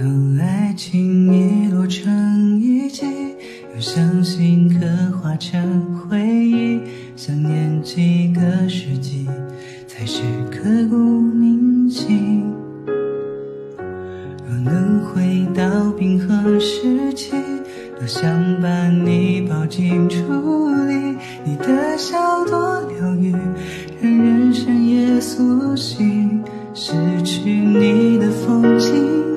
当爱情遗落成遗迹，又相信刻画成回忆，想念几个世纪，才是刻骨铭心。若能回到冰河时期，多想把你抱进处理，你的笑多疗愈，让人生也苏醒。失去你的风景，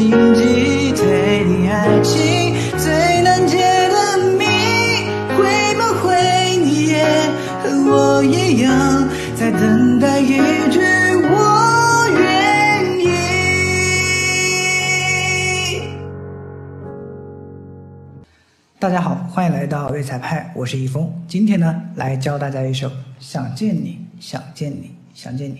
心机推理爱情最难解的谜，会不会你也和我一样，在等待一句我愿意？大家好，欢迎来到粤彩派，我是易峰。今天呢，来教大家一首《想见你，想见你，想见你》。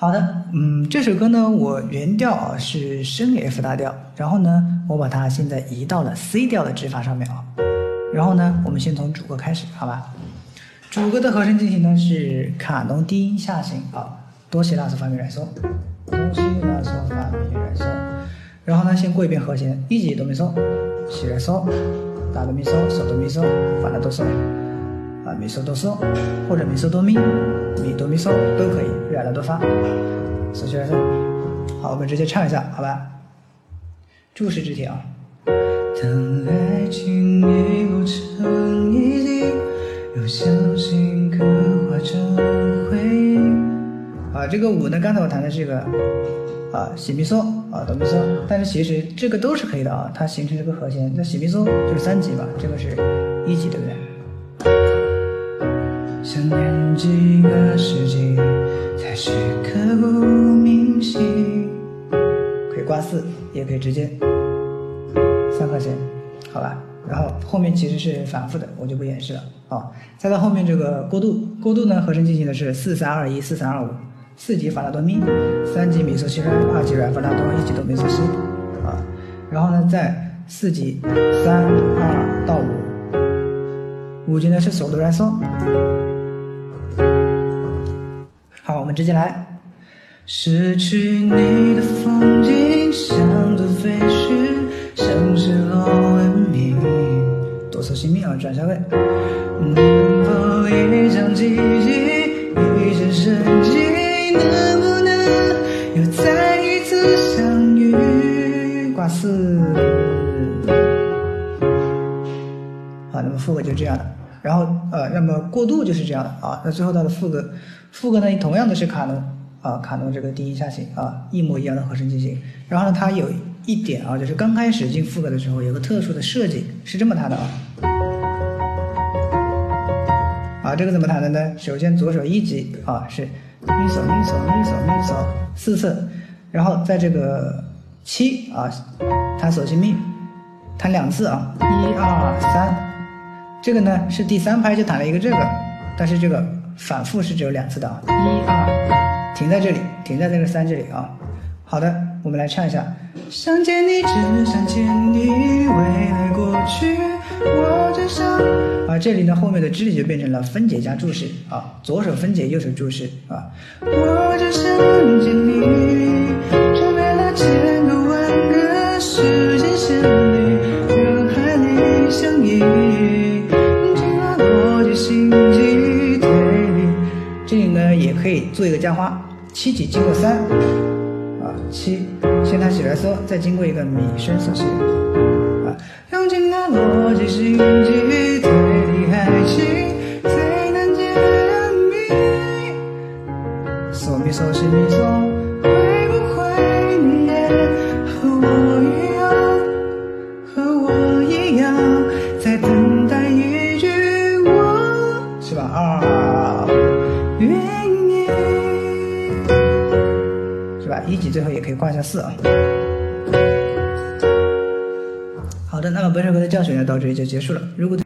好的，嗯，这首歌呢，我原调啊是升 F 大调，然后呢，我把它现在移到了 C 调的指法上面啊。然后呢，我们先从主歌开始，好吧？主歌的和声进行呢是卡农低音下行啊，哆西拉嗦发咪来嗦，哆西拉嗦发咪来嗦。然后呢，先过一遍和弦，一级哆咪嗦，西来嗦。大哆咪嗦，嗦哆咪嗦，发拉哆嗦，啊咪嗦哆嗦，或者咪嗦哆咪，咪哆咪嗦都可以，瑞拉哆发，嗦西来嗦。好，我们直接唱一下，好吧？注释肢体啊。当爱情遗落成遗迹，又相信刻画成回忆。啊，这个五呢，刚才我弹的是一个啊西咪嗦啊哆咪嗦，但是其实这个都是可以的啊，它形成这个和弦。那西咪嗦就是三级嘛，这个是一级，对不对？想念几个世纪，才是刻骨铭心。可以挂四，也可以直接三和弦，好吧？然后后面其实是反复的，我就不演示了啊。再到后面这个过渡，过渡呢和声进行的是四三二一四三二五，四级法拉多咪，三级咪嗦西来，二级软法拉多，一级哆咪嗦西啊。然后呢，在四级三二到五，五级呢是索哆来嗦。好，我们直接来。失去你的风景，像座废墟，像失落文明。哆嗦西咪啊，转下位。能否一场奇迹，一线生机？能不能又再一次相遇？挂四。好，那么副歌就这样的。然后呃，那么过渡就是这样的啊。那最后到了副歌，副歌呢同样的是卡农啊，卡农这个低音下行啊，一模一样的和声进行。然后呢，它有一点啊，就是刚开始进副歌的时候有个特殊的设计，是这么弹的啊。啊，这个怎么弹的呢？首先左手一级啊是咪嗦咪嗦咪嗦咪嗦四次，然后在这个七啊弹索西咪，弹两次啊，一二三，这个呢是第三拍就弹了一个这个，但是这个反复是只有两次的啊，一二，停在这里，停在这个三这里啊。好的，我们来唱一下。想见你，只想见你，未来过去，我只想。啊，这里呢后面的肢体就变成了分解加注释啊，左手分解，右手注释啊。我只想见你，穿越了千个万个时间线里，人海里相依，可以做一个加花，七级经过三啊，七先弹起来嗦，再经过一个米升嗦西啊，用尽了逻辑心机一级最后也可以挂一下四啊。好的，那么本首歌的教学呢到这里就结束了。如果